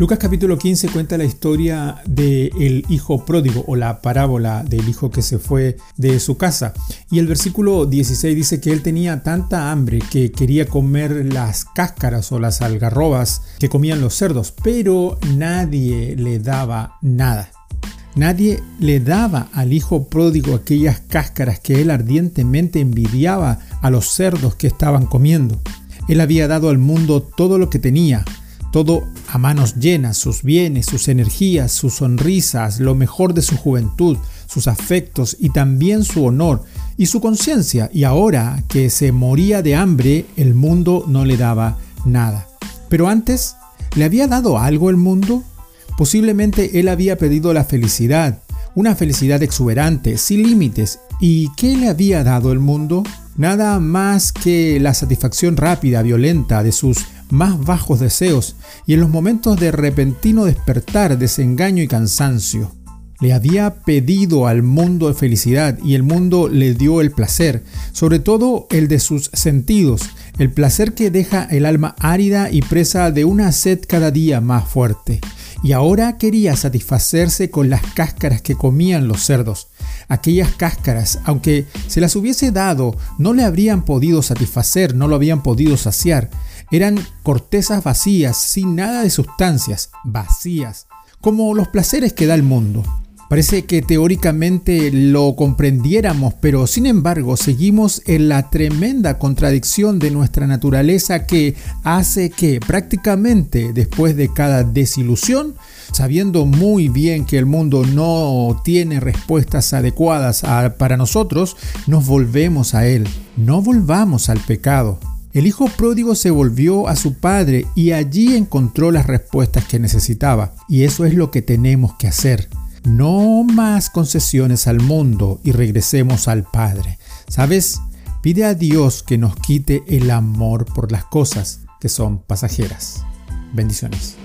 Lucas capítulo 15 cuenta la historia del hijo pródigo o la parábola del hijo que se fue de su casa. Y el versículo 16 dice que él tenía tanta hambre que quería comer las cáscaras o las algarrobas que comían los cerdos, pero nadie le daba nada. Nadie le daba al hijo pródigo aquellas cáscaras que él ardientemente envidiaba a los cerdos que estaban comiendo. Él había dado al mundo todo lo que tenía, todo a manos llenas, sus bienes, sus energías, sus sonrisas, lo mejor de su juventud, sus afectos y también su honor y su conciencia. Y ahora que se moría de hambre, el mundo no le daba nada. Pero antes, ¿le había dado algo el mundo? Posiblemente él había pedido la felicidad, una felicidad exuberante, sin límites. ¿Y qué le había dado el mundo? Nada más que la satisfacción rápida, violenta de sus más bajos deseos y en los momentos de repentino despertar, desengaño y cansancio. Le había pedido al mundo felicidad y el mundo le dio el placer, sobre todo el de sus sentidos, el placer que deja el alma árida y presa de una sed cada día más fuerte. Y ahora quería satisfacerse con las cáscaras que comían los cerdos. Aquellas cáscaras, aunque se las hubiese dado, no le habrían podido satisfacer, no lo habían podido saciar. Eran cortezas vacías, sin nada de sustancias, vacías, como los placeres que da el mundo. Parece que teóricamente lo comprendiéramos, pero sin embargo seguimos en la tremenda contradicción de nuestra naturaleza que hace que prácticamente después de cada desilusión, sabiendo muy bien que el mundo no tiene respuestas adecuadas para nosotros, nos volvemos a él. No volvamos al pecado. El hijo pródigo se volvió a su padre y allí encontró las respuestas que necesitaba. Y eso es lo que tenemos que hacer. No más concesiones al mundo y regresemos al Padre. ¿Sabes? Pide a Dios que nos quite el amor por las cosas que son pasajeras. Bendiciones.